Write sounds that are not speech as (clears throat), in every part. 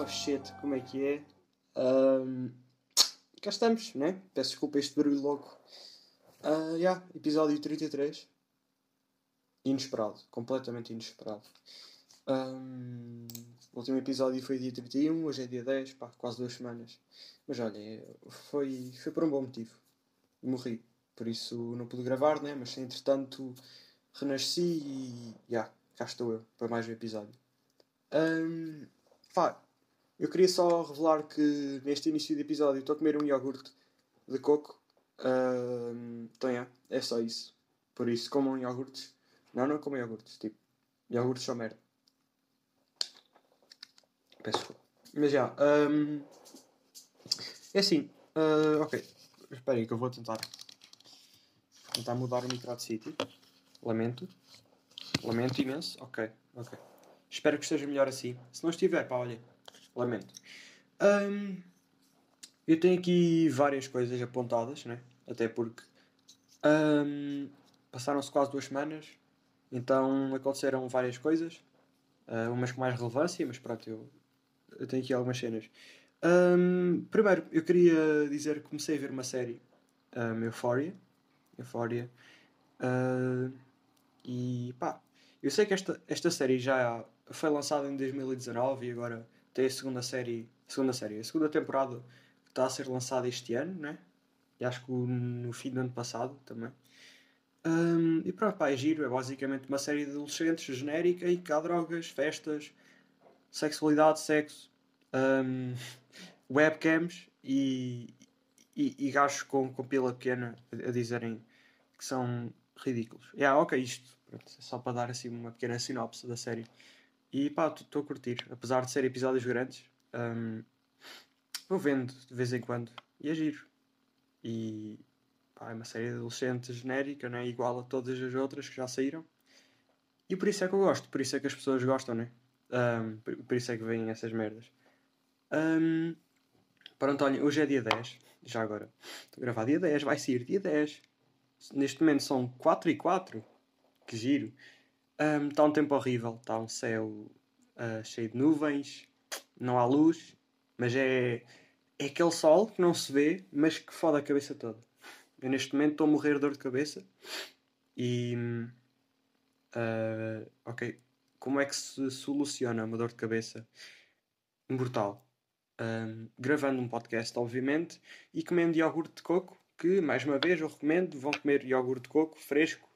Oh shit, como é que é? Um, cá estamos, né? Peço desculpa este barulho louco. Uh, yeah, episódio 33. Inesperado, completamente inesperado. Um, o último episódio foi dia 31, hoje é dia 10, pá, quase duas semanas. Mas olha, foi, foi por um bom motivo. Morri, por isso não pude gravar, né? Mas entretanto renasci e yeah, cá estou eu para mais um episódio. Um, pá, eu queria só revelar que neste início de episódio estou a comer um iogurte de coco. Um, então, é, é só isso. Por isso, comam iogurtes. Não, não comam iogurtes. Tipo, iogurtes são merda. Peço desculpa. Mas já. Um, é assim. Uh, ok. Espera aí que eu vou tentar. Vou tentar mudar o micro de sítio. Lamento. Lamento imenso. Ok. Ok. Espero que esteja melhor assim. Se não estiver, pá, olha, lamento. Um, eu tenho aqui várias coisas apontadas, né? Até porque um, passaram-se quase duas semanas, então aconteceram várias coisas, uh, umas com mais relevância, mas pronto, eu, eu tenho aqui algumas cenas. Um, primeiro, eu queria dizer que comecei a ver uma série, um, Euphoria. Euphoria. Uh, e pá, eu sei que esta, esta série já foi lançada em 2019 e agora tem a segunda série, segunda série, a segunda temporada que está a ser lançada este ano, né? E acho que no fim do ano passado também. Um, e pronto, pá, é giro, é basicamente uma série de adolescentes genérica e que há drogas, festas, sexualidade, sexo, um, (laughs) webcams e, e, e gajos com, com pila pequena a, dizerem que são ridículos. É, yeah, ok, isto pronto, é só para dar assim uma pequena sinopse da série. E pá, estou a curtir. Apesar de ser episódios grandes, um, vou vendo de vez em quando. E é giro. E pá, é uma série de adolescentes genérica, né? igual a todas as outras que já saíram. E por isso é que eu gosto. Por isso é que as pessoas gostam, né? Um, por, por, isso é que vêm essas merdas. Um, pronto, olha, hoje é dia 10. Já agora. Estou a gravar dia 10. Vai sair dia 10. Neste momento são 4 e 4. Que giro. Está um, tempo horrível, está um céu uh, cheio de nuvens, não há luz, mas é, é aquele sol que não se vê, mas que foda a cabeça toda. Eu neste momento estou a morrer de dor de cabeça e. Uh, ok, como é que se soluciona uma dor de cabeça brutal? Um, gravando um podcast, obviamente, e comendo iogurte de coco, que mais uma vez eu recomendo. Vão comer iogurte de coco fresco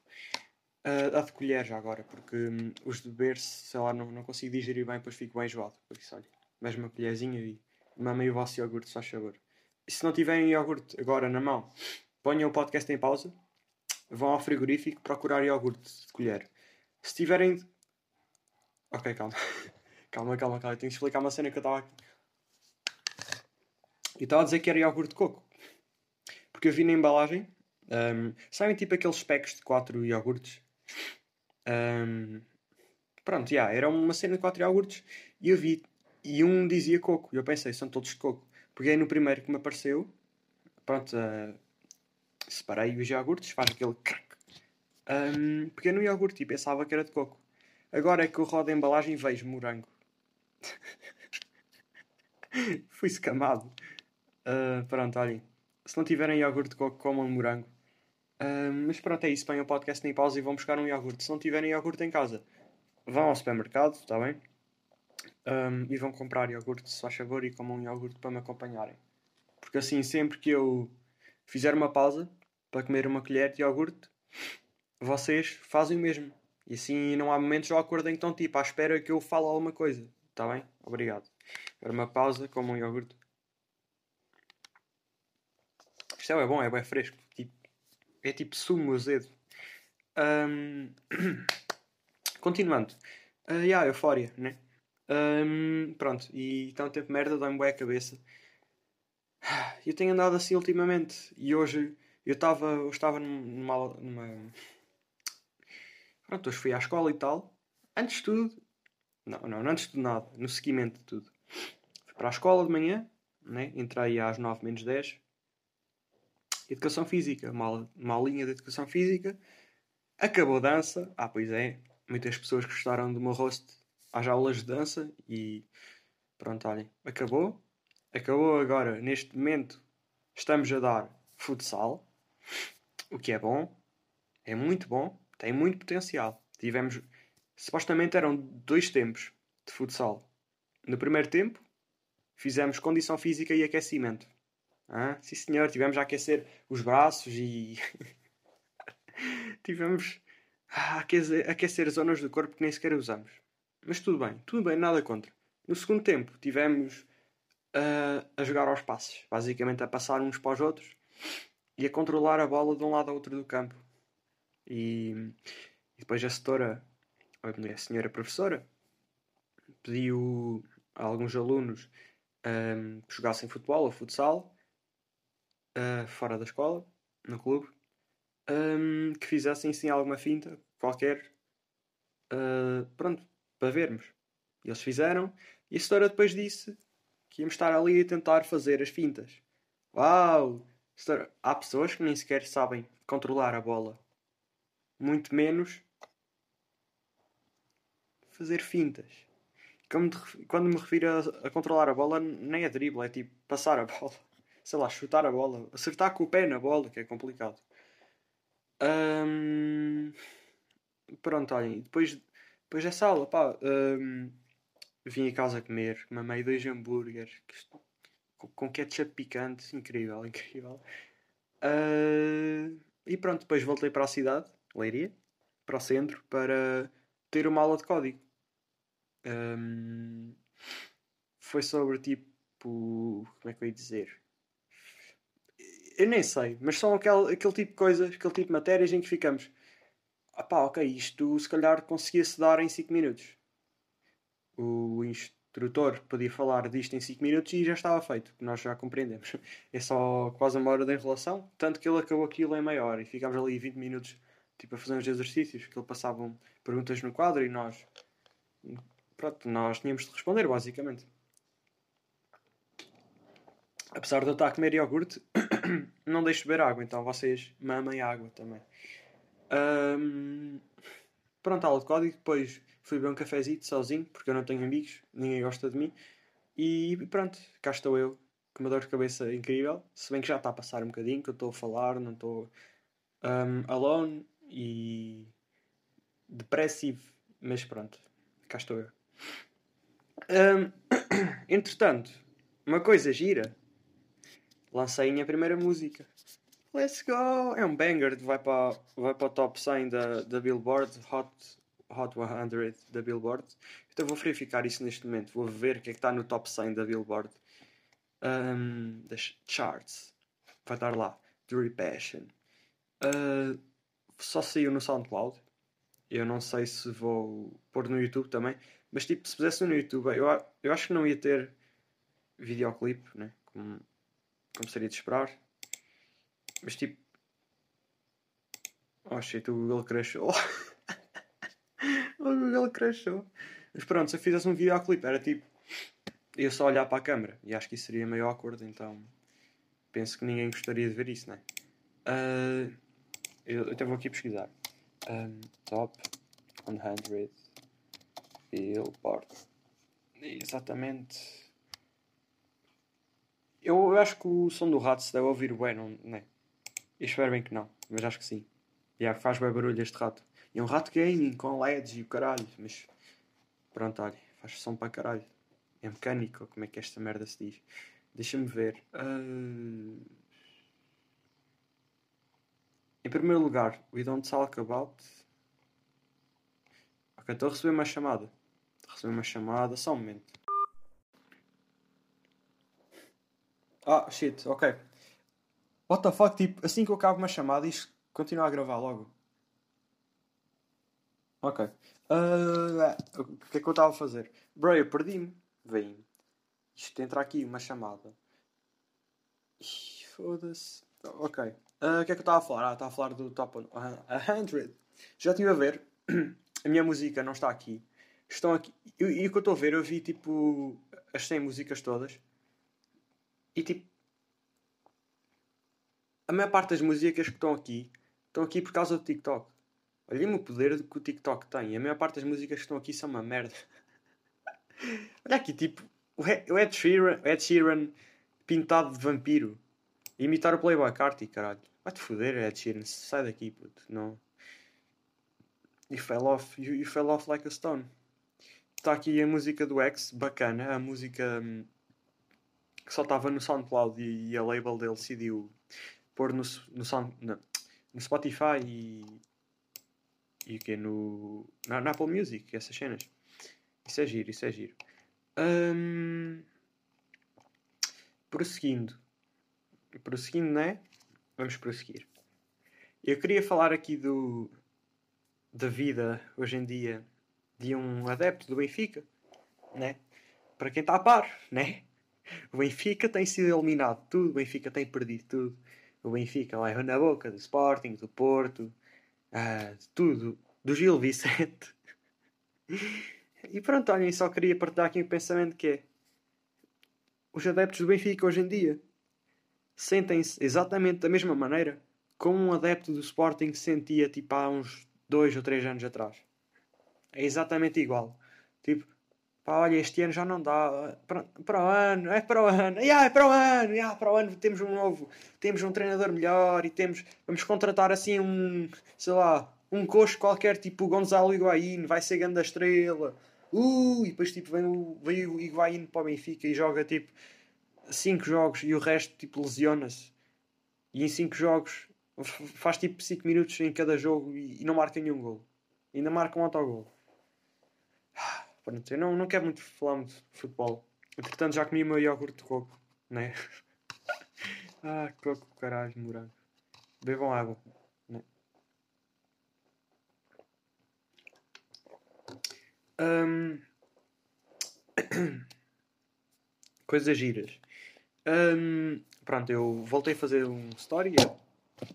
Uh, de colher já agora, porque um, os de beber, sei lá, não, não consigo digerir bem, depois fico bem enjoado. Por isso, olha, mais uma colherzinha e mamem o vosso iogurte, só favor. E se não tiverem iogurte agora na mão, ponham o podcast em pausa, vão ao frigorífico procurar iogurte de colher. Se tiverem. Ok, calma. (laughs) calma, calma, calma. Eu tenho que explicar uma cena que eu estava aqui. Eu estava a dizer que era iogurte de coco. Porque eu vi na embalagem. Um, sabem tipo aqueles packs de 4 iogurtes? Um, pronto, yeah, era uma cena de quatro iogurtes e eu vi. E um dizia coco. E eu pensei, são todos de coco. Peguei no primeiro que me apareceu. Pronto, uh, separei os iogurtes, faz aquele crack. Um, peguei no iogurte e pensava que era de coco. Agora é que eu rodo a embalagem e vejo morango. (laughs) Fui escamado. Uh, pronto, olhem. Se não tiverem iogurte de coco, comam morango mas pronto, é isso. Põem o podcast em pausa e vão buscar um iogurte. Se não tiverem iogurte em casa, vão ao supermercado, está bem? Um, e vão comprar iogurte, se faz favor, e comam um iogurte para me acompanharem. Porque assim, sempre que eu fizer uma pausa para comer uma colher de iogurte, vocês fazem o mesmo. E assim não há momentos de acordo em que estão tipo à espera que eu fale alguma coisa. Está bem? Obrigado. Agora uma pausa, como um iogurte. Isto é bom, é bem fresco. É tipo sumo azedo. Um, (coughs) continuando. Uh, yeah, eufória, né? Um, pronto, e então tempo merda, dói-me bem a cabeça. (sighs) Eu tenho andado assim ultimamente e hoje eu estava eu estava numa, numa. Pronto, hoje fui à escola e tal. Antes de tudo, não, não, antes de nada, no seguimento de tudo. Fui para a escola de manhã, né? entrei às 9 menos 10 Educação Física, uma, uma aulinha de Educação Física. Acabou a dança. Ah, pois é. Muitas pessoas gostaram do meu rosto às aulas de dança e Pronto, olhem, acabou. Acabou agora, neste momento, estamos a dar futsal, o que é bom, é muito bom, tem muito potencial. Tivemos, supostamente eram dois tempos de futsal. No primeiro tempo, fizemos condição física e aquecimento. Ah, sim senhor, tivemos a aquecer os braços e (laughs) tivemos a aquecer, aquecer zonas do corpo que nem sequer usamos. Mas tudo bem, tudo bem, nada contra. No segundo tempo, tivemos uh, a jogar aos passos, basicamente a passar uns para os outros e a controlar a bola de um lado ao outro do campo. E, e depois a setora, a senhora professora, pediu a alguns alunos um, que jogassem futebol ou futsal uh, fora da escola, no clube, um, que fizessem sim alguma finta qualquer, uh, pronto, para vermos. E eles fizeram, e a setora depois disse que íamos estar ali a tentar fazer as fintas. Uau! Há pessoas que nem sequer sabem controlar a bola. Muito menos fazer fintas. Quando me refiro a, a, controlar a bola, nem é dribble, é tipo passar a (laughs) bola. Sei lá, chutar a bola. Acertar com o pé na bola, que é complicado. Um... Pronto, olhem. Depois, depois dessa aula, pá. Um... Vim a casa comer, mamei dois hambúrgueres com, com ketchup picante, incrível, (laughs) incrível. Uh, e pronto, depois voltei para a cidade, Leiria, para o centro, para ter uma aula de código. Um, foi sobre tipo. Como é que eu ia dizer? Eu nem sei, mas são aquele, aquele tipo de coisas, aquele tipo de matérias em que ficamos. Ah pá, ok, isto se calhar conseguia-se dar em 5 minutos. O instrutor podia falar disto em 5 minutos e já estava feito, nós já compreendemos. (laughs) É só quase uma hora de enrolação, tanto que ele acabou aquilo em meia hora e ficámos ali 20 minutos tipo, a fazer uns exercícios, que ele passavam perguntas no quadro e nós pronto, nós tínhamos de responder basicamente. Apesar de eu estar a comer iogurte, (clears throat) não deixo beber água, então vocês mamem água também. Um, pronto, aula de código, depois fui beber um cafezinho sozinho, porque eu não tenho amigos, ninguém gosta de mim. E pronto, cá estou eu, com uma dor de cabeça incrível. Se bem que já está a passar um bocadinho, que eu estou a falar, não estou um, alone e depressivo, mas pronto, cá estou eu. Um, (clears throat) entretanto, uma coisa gira, lancei a minha primeira música. Let's go! É um banger, vai para, vai para o top 100 da, da Billboard, Hot, Hot 100 da Billboard. Então vou verificar isso neste momento, vou ver o que é que está no top 100 da Billboard. Um, das charts. Vai estar lá. The Passion. Uh, só saiu no SoundCloud. Eu não sei se vou pôr no YouTube também. Mas tipo, se pusesse no YouTube, eu, eu acho que não ia ter videoclipe, né? Como, como seria de esperar. Mas tipo. Oh shit, o Google crashou. (laughs) o Google crashou. Mas pronto, se eu fizesse um videoclipe, era tipo. ia só olhar para a câmera. E acho que isso seria meio acordo, então. Penso que ninguém gostaria de ver isso, né? Uh, eu, eu até vou aqui pesquisar. Um, top 100 Billboard. Exatamente. Eu, eu acho que o som do rato se deve ouvir bem, não, é? Espero bem que não, mas acho que sim. Yeah, faz bem barulho este rato. E é um rato gaming com LEDs e o caralho, mas pronto, olha, faz som para caralho. É mecânico, como é que esta merda se diz? Deixa-me ver. Uh... Em primeiro lugar, We Don't Talk About. Ok, estou a receber uma chamada. Estou a receber uma chamada, só um momento. Ah, shit, ok. What the fuck, tipo, assim que eu acabo uma chamada, isto continua a gravar logo. Ok. Uh, o que é que eu estava a fazer? Bro, eu perdi-me. Vem. Isto entra aqui, uma chamada. Foda-se. Ok. Uh, o que é que eu estava a falar? Ah, estava a falar do Top 100. Já estive a ver. (clears throat) A minha música não está aqui. Estão aqui. E, o que eu estou a ver, eu vi tipo as 100 músicas todas. E tipo. A maior parte das músicas que estão aqui estão aqui por causa do TikTok. Olhem o poder que o TikTok tem. A maior parte das músicas que estão aqui são uma merda. (laughs) Olha aqui, tipo, o Ed Sheeran, Ed Sheeran pintado de vampiro. Imitar o Playboy Carti, caralho. Vai-te foder, Ed Sheeran. Sai daqui, puto. Não. You fell off. You, you fell off like a stone. Está aqui a música do X, bacana. A música hum, que só estava no SoundCloud e, e a label dele decidiu pôr no, no, sound, no, no Spotify e. E o quê? No, na, na Apple Music, essas cenas. Isso é giro, isso é giro. Hum, prosseguindo. Prosseguindo, né? Vamos prosseguir. Eu queria falar aqui do da vida hoje em dia de um adepto do Benfica, né? Para quem está a par, né? O Benfica tem sido eliminado tudo, o Benfica tem perdido tudo. O Benfica leva na boca do Sporting, do Porto, uh, de tudo, do Gil Vicente. e pronto, olhem, só queria partilhar aqui um pensamento que é os adeptos do Benfica hoje em dia sentem-se exatamente da mesma maneira como um adepto do Sporting se sentia tipo há uns dois ou três anos atrás. É exatamente igual. Tipo, pá, olha, este ano já não dá. Para, para o ano, é para o ano, yeah, é para o ano, yeah, para o ano temos um novo, temos um treinador melhor e temos, vamos contratar assim um, sei lá, um coxo qualquer, tipo o Gonzalo Higuaín, vai ser grande estrela. Uh, e depois tipo vem o, vem o Higuaín para o Benfica e joga tipo 5 jogos e o resto tipo lesiona-se. E em 5 jogos faz tipo 5 minutos em cada jogo e, e não marca nenhum gol. Ainda marca um autogol. Pronto, eu não, não quero muito falar muito de futebol. Entretanto, já comi o meu iogurte de coco, né? (laughs) ah, coco, caralho, morango. Bebam água, né? Um... (coughs) Coisas giras. Um... Pronto, eu voltei a fazer um story.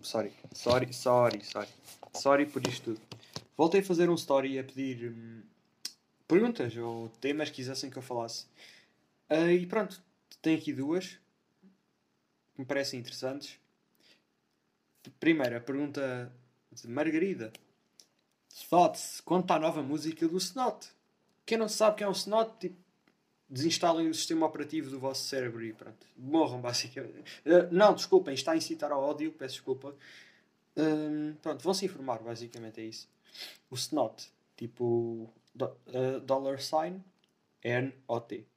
Sorry, sorry, sorry, sorry. Sorry por isto tudo. Voltei a fazer um story a pedir hum, perguntas ou temas que quisessem que eu falasse. Uh, e pronto, tenho aqui duas que me parecem interessantes. Primeira, pergunta de Margarida. Thoughts quanto à nova música do Snot. Quem não sabe quem é o Snot, tipo, desinstalem o sistema operativo do vosso cérebro e pronto. Morram, (laughs) basicamente. Uh, não, desculpem, está a incitar ao ódio, peço desculpa. Uh, pronto, vão se informar, basicamente é isso. O Snot, tipo uh, dollar sign N-O-T.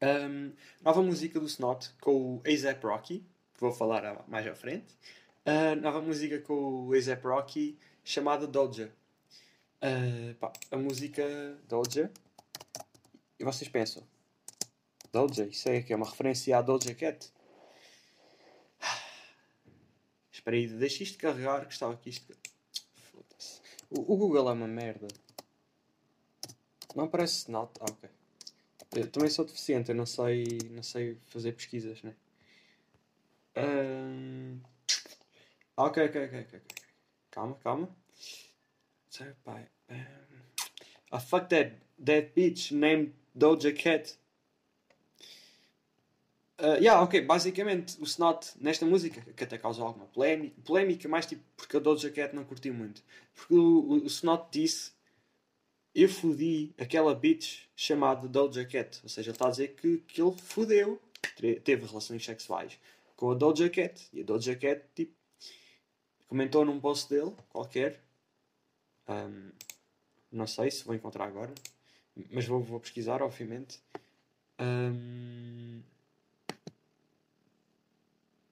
Um, nova música do Snot com o ASAP Rocky, que vou falar mais à frente. Uh, nova música com o ASAP Rocky chamada Doja. Uh, pá, a música Doja. E vocês pensam, Doja, isso é que é uma referência à Doja Cat? (sighs) Espera aí, deixa isto carregar que estava aqui isto. O Google é uma merda. Não aparece nada. Ah, ok. Eu também sou deficiente, eu não sei, não sei fazer pesquisas, né? Um... Ok, ok, ok, ok. Calma, calma. Sorry, pai. Um... Fuck that, that bitch named Doja Cat. Uh, yeah, ok, basicamente o Snot nesta música, que até causou alguma polémica, polémica mais tipo porque a Doja Cat não curti muito. Porque o, o, o Snot disse eu fodi aquela bitch chamada Doja Cat. Ou seja, ele está a dizer que, que ele fodeu, teve relações sexuais com a Doja Cat. E a Doja Cat, tipo, comentou num post dele, qualquer. Um, não sei se vou encontrar agora, mas vou, vou pesquisar, obviamente. Um,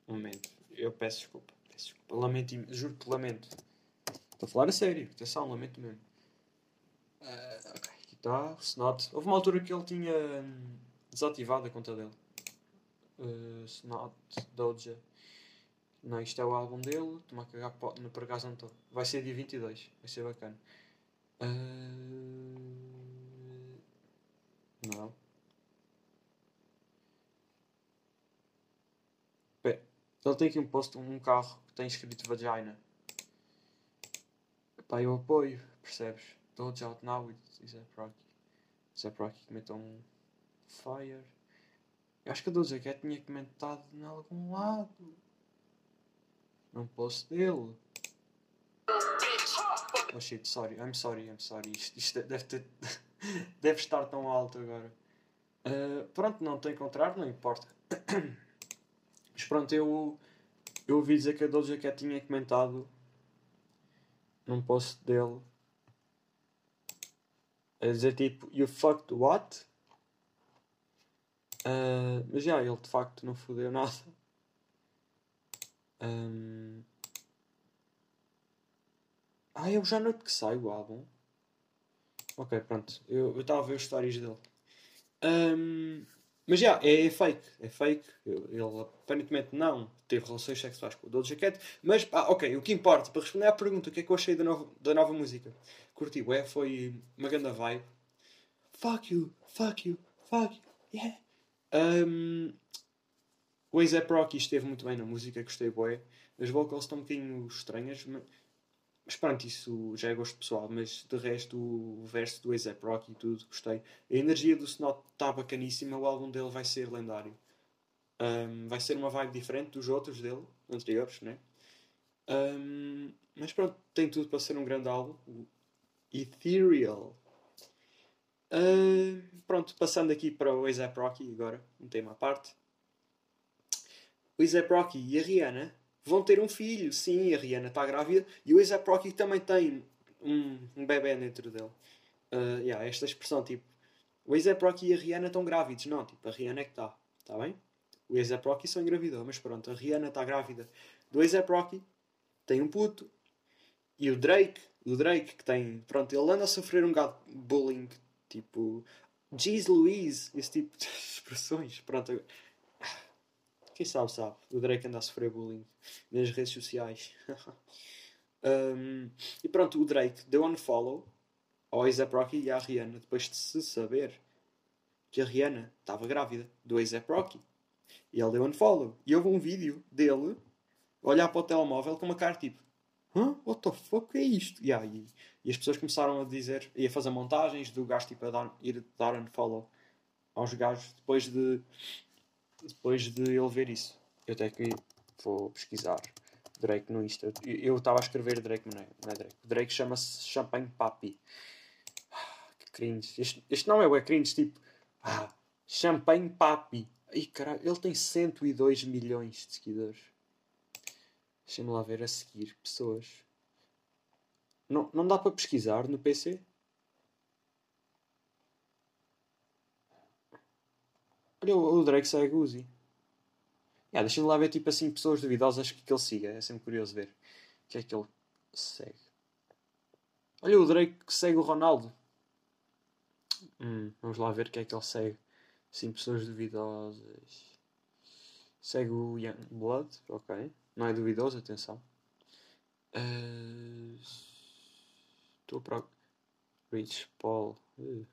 momento, eu peço desculpa. Peço desculpa. Lamento, juro que lamento. Estou a falar a sério, atenção, lamento mesmo. Uh, ok, aqui está, Snot. Houve uma altura que ele tinha hum, desativado a conta dele. Uh, Snot, Doja. Não, isto é o álbum dele. Estou-me a cagar no por acaso não estou. Vai ser dia 22, vai ser bacana. Uh... Não. Ele tem aqui um posto, um carro que tem escrito vagina. Pá, eu apoio, percebes? Doge out now with Zap Rocky. Zap Rocky comentou um Fire. Eu acho que a Doja Cat tinha comentado em algum lado. Não posso dele. Oh shit, sorry, I'm sorry, I'm sorry. Isto, isto deve ter. (laughs) deve estar tão alto agora. Uh, pronto, não te encontrar, não importa. (coughs) Mas pronto, eu, eu ouvi dizer que a Doja Cat tinha comentado num post dele a dizer tipo, you fucked what? Uh, mas já, ele de facto não fodeu nada. Um... Ah, é o já noite que sai o álbum. Ok, pronto. Eu estava a ver os stories dele. Um... Mas já, é, é, fake. É fake. Ele aparentemente não teve relações sexuais com o Doja Cat. Mas, ah, ok, o que importa, para responder à pergunta, o que é que eu achei da nova, da nova música? Curti, ué, foi uma grande vibe. Fuck you, fuck you, fuck you, yeah. Um, o A$AP Rocky esteve muito bem na música, gostei bué. As vocals estão um bocadinho estranhas, mas, mas pronto, isso já é gosto pessoal. Mas de resto, o verso do A$AP Rocky e tudo, gostei. A energia do Snot está bacaníssima, o álbum dele vai ser lendário. Um, vai ser uma vibe diferente dos outros dele, anteriores, né? Um, mas pronto, tem tudo para ser um grande álbum. Ethereal. Uh, pronto, passando aqui para o A$AP Rocky agora, um tema à parte. O A$AP Rocky e a Rihanna vão ter um filho, sim, a Rihanna está grávida e o A$AP Rocky também tem um, um bebê dentro dele. Uh, yeah, esta expressão, tipo, o A$AP Rocky e a Rihanna estão grávidos. Não, tipo, a Rihanna é que está, está bem? O A$AP Rocky só engravidou, mas pronto, a Rihanna está grávida do A$AP Rocky, tem um puto, e o Drake, o Drake que tem, pronto, ele anda a sofrer um gato bullying Tipo, Jeez Louise, esse tipo de (laughs) expressões. Pronto, (sighs) quem sabe, sabe. O Drake anda a sofrer bullying nas redes sociais. (laughs) um, e pronto, o Drake deu unfollow ao A$AP Rocky e à Rihanna depois de se saber que a Rihanna estava grávida do A$AP Rocky. E ele deu unfollow. E houve um vídeo dele olhar para o telemóvel com uma cara tipo Hã? What the fuck é isto? E, e as pessoas começaram a dizer e a fazer montagens do gajo tipo a dar, ir dar aos gajos depois de depois de ele ver isso. Eu até que vou pesquisar Drake no Insta. Eu estava a escrever Drake, não é, não é Drake. Drake chama-se Champagne Papi. Ah, que cringe. Este, este não é o é cringe, tipo. Ah, Champagne Papi. Ai caralho, ele tem 102 milhões de seguidores. Deixa-me lá ver a seguir. Pessoas. Não, não dá para pesquisar no PC? Olha, o Drake segue o Uzi. Yeah, Deixa-me lá ver tipo assim pessoas duvidosas que, que ele siga. É sempre curioso ver o que é que ele segue. Olha o Drake que segue o Ronaldo. Hum, vamos lá ver o que é que ele segue. Sim, pessoas duvidosas. Segue o Young Blood, ok. Não é duvidoso, atenção. Uh, estou para Rich Paul. Uh.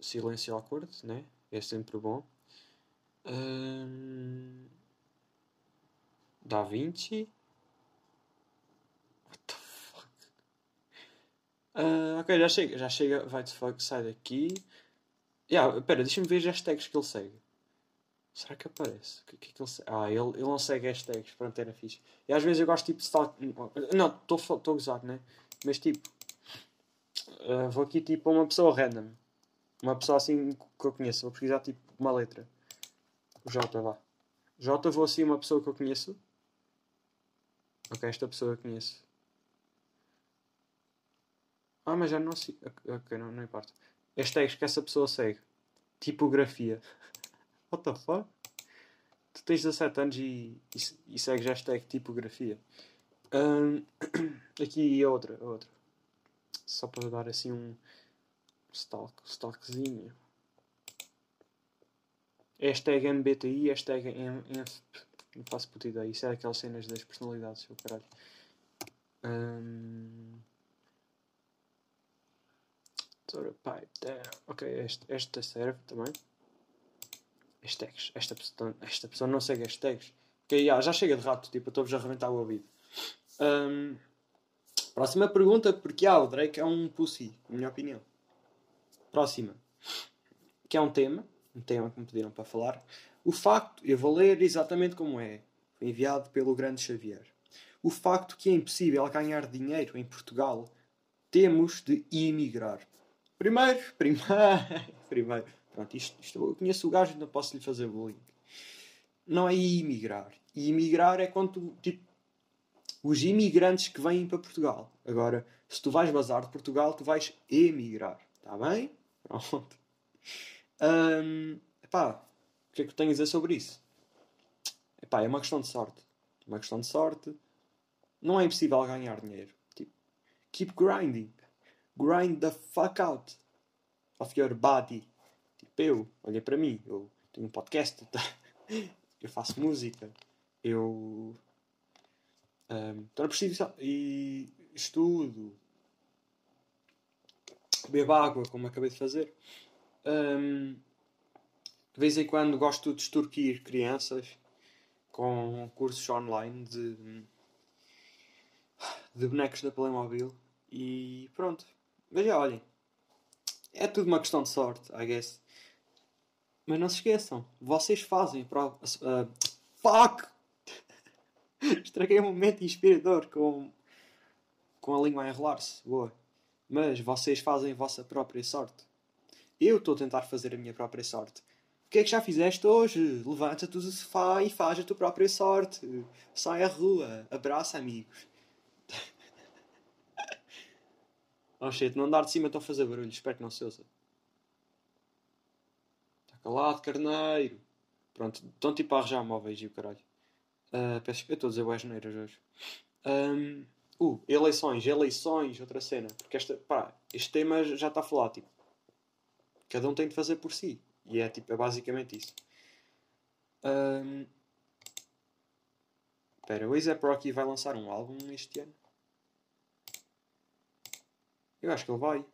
Silêncio acordo, né? É sempre bom. Uh, da Vinci. What the fuck? Uh, ok, já chega. Já chega. Vai de fuck, sai daqui. Yeah, pera, deixa-me ver as hashtags que ele segue. Será que aparece? Que, que, é que ele? Ah, ele, ele não segue hashtags, pronto, era fixe. E às vezes eu gosto tipo de stalk. Não, estou a gozar, né? Mas tipo, uh, vou aqui tipo a uma pessoa random. Uma pessoa assim que eu conheço. Vou pesquisar tipo uma letra. J, vá. J, vou assim uma pessoa que eu conheço. Ok, esta pessoa eu conheço. Ah, mas já não sei. Ok, não, não importa. Hashtags que essa pessoa segue. Tipografia. (laughs) What the fuck? Tu tens 17 anos e, e, e segues hashtag tipografia. Um, (clears throat) aqui outra, outra. Só para dar assim um stalk, stalkzinho. Hashtag MBTI, hashtag ENF. Não faço puta ideia. Isso é aquelas cenas das personalidades, seu caralho. Um... Ok, esta, esta serve também. Hashtags. Esta pessoa, esta pessoa não segue hashtags. Ok, yeah, já chega de rato, tipo, estou-vos a arrebentar o ouvido. Um, próxima pergunta, porque ah, o Drake é um pussy, na minha opinião. Próxima. Que é um tema, um tema que me pediram para falar. O facto, eu vou ler exatamente como é. Foi enviado pelo grande Xavier. O facto que é impossível ganhar dinheiro em Portugal, temos de emigrar. Primeiro, (laughs) primeiro, primeiro. Pronto, isto, isto, eu conheço o gajo não posso lhe fazer bullying. Não é imigrar. E imigrar é quando tipo, os imigrantes que vêm para Portugal. Agora, se tu vais bazar de Portugal, tu vais emigrar. Está bem? Pronto. Um, epá, o que é que tu tens a dizer sobre isso? Epá, é uma questão de sorte. Uma questão de sorte. Não é impossível ganhar dinheiro. Tipo, keep grinding. Grind the fuck out of your body. Eu, olha para mim, eu tenho um podcast, eu faço música, eu um, estou na prostituição e estudo, bebo água, como acabei de fazer. Um, de vez em quando gosto de extorquir crianças com cursos online de, de bonecos da Playmobil e pronto. Mas já olhem, é tudo uma questão de sorte, I guess. Mas não se esqueçam, vocês fazem prova. Uh, fuck! (laughs) Estraguei um momento inspirador com, com a língua a enrolar-se. Boa. Mas vocês fazem a vossa própria sorte. Eu estou a tentar fazer a minha própria sorte. O que é que já fizeste hoje? Levanta-te do sofá e faz a tua própria sorte. Sai à rua, abraça amigos. Oh shit, não andar de cima, estou a fazer barulho. Espero que não se ouça. Está calado, carneiro. Pronto, estão tipo a arranjar móveis e o caralho. Uh, peço, eu estou a dizer boas neiras hoje. Um, uh, eleições, eleições, outra cena. Porque esta, pá, este tema já está a falar, tipo. Cada um tem de fazer por si. E é, tipo, é basicamente isso. Um, Espera, o A$AP Rocky vai lançar um álbum este ano? Eu acho que ele vai.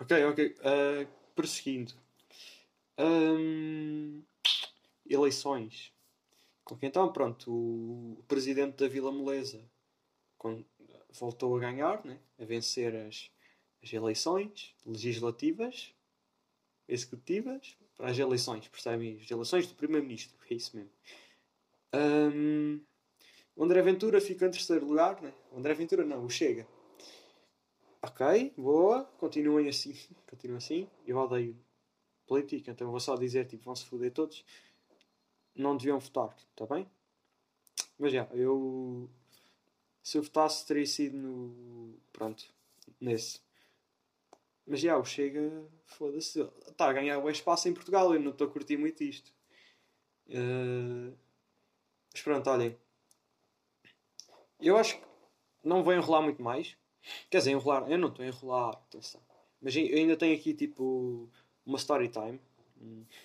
Ok, ok. Uh, prosseguindo. Um, eleições. Então, pronto, o presidente da Vila Moleza voltou a ganhar, né? a vencer as, as eleições legislativas, executivas, para as eleições, percebem? As eleições do Primeiro-Ministro, é isso mesmo. Um, o André Ventura fica em terceiro lugar, né? O André Ventura não, o Chega. Ok, boa, continuem assim, (laughs) continuem assim. Eu odeio política, então vou só dizer, tipo, vão-se foder todos não deviam votar, está bem? Mas já, eu. Se eu votasse, teria sido no. Pronto, nesse. Mas já, o Chega, foda-se. Está a ganhar bom espaço em Portugal, eu não estou a curtir muito isto. Uh... Mas pronto, olhem. Eu acho que não vou enrolar muito mais. Quer dizer, enrolar. Eu não estou a enrolar, atenção. Mas eu ainda tenho aqui tipo uma story time.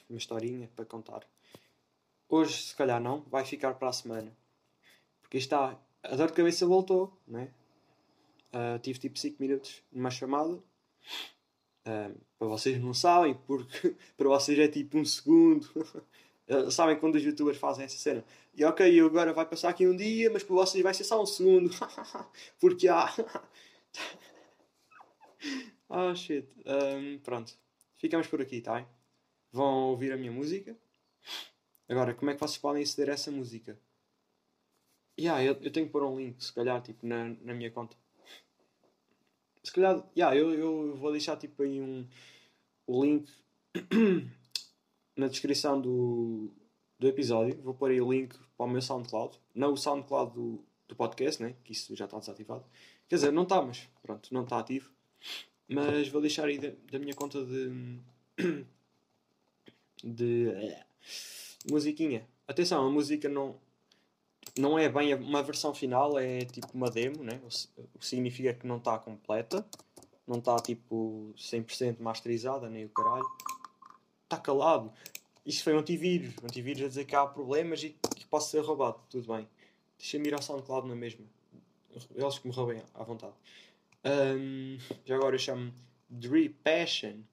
Uma historinha para contar. Hoje, se calhar, não. Vai ficar para a semana. Porque está. A dor de cabeça voltou, né? Uh, tive tipo 5 minutos numa chamada. Uh, para vocês não sabem, porque (laughs) para vocês é tipo um segundo. uh, (laughs) sabem quando os youtubers fazem essa cena? E ok, agora vai passar aqui um dia, mas para vocês vai ser só um segundo. (laughs) porque há. Oh, (laughs) shit. Um, pronto. Ficamos por aqui, tá? Vão ouvir a minha música. Agora, como é que vocês podem aceder a essa música? Yeah, eu, eu tenho que pôr um link, se calhar, tipo, na, na minha conta. Se calhar, yeah, eu, eu vou deixar tipo aí um, o link (coughs) na descrição do, do episódio. Vou pôr aí o link para o meu SoundCloud. Não o SoundCloud do, do podcast, né? Que isso já está desativado. Quer dizer, não está, mas pronto, não está ativo. Mas vou deixar aí da, da minha conta de. (clears throat) de musiquinha. Atenção, a música não, não é bem uma versão final, é tipo uma demo, né? o que significa que não está completa, não está tipo 100% masterizada, nem o caralho. Está calado. Isto foi um antivírus, um antivírus a dizer que há problemas e que posso ser roubado, tudo bem. Deixa-me ir ao SoundCloud na mesma. Eles que me roubem à vontade. Um, já agora eu chamo Dre Passion.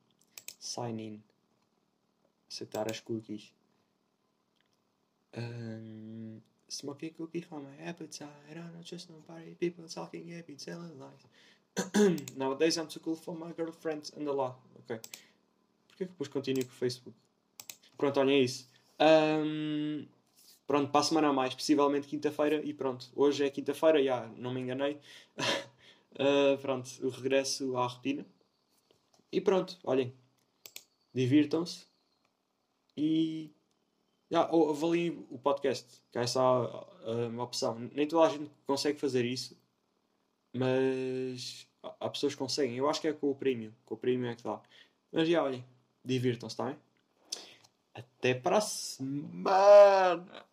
Sign in. Aceitar as cookies. Um, smoking cookie for my appetite. I don't trust nobody. People talking, be telling lies. (clears throat) Nowadays I'm too cool for my girlfriend. Anda lá, ok. Porquê que depois continuo com o Facebook? Pronto, olhem isso. Um, pronto, para a semana a mais, possivelmente quinta-feira. E pronto, hoje é quinta-feira, já não me enganei. uh, (laughs) pronto, o regresso à rotina. E pronto, olhem. divirtam-se e já, ou avaliem o podcast, que é essa uh, uma opção. Nem toda a gente consegue fazer isso, mas há pessoas que conseguem. Eu acho que é com o premium, com o premium é que dá. Mas já, olhem, divirtam-se, tá bem? Até para a semana!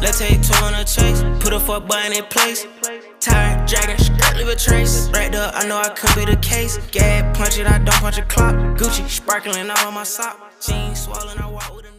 Let's take two on a chase. Put a fuck button in place. Tired, dragging, skirt, leave a trace. Right up, I know I could be the case. Gag, punch it, I don't punch a clock. Gucci, sparkling all on my sock. Jeans swollen, I walk with a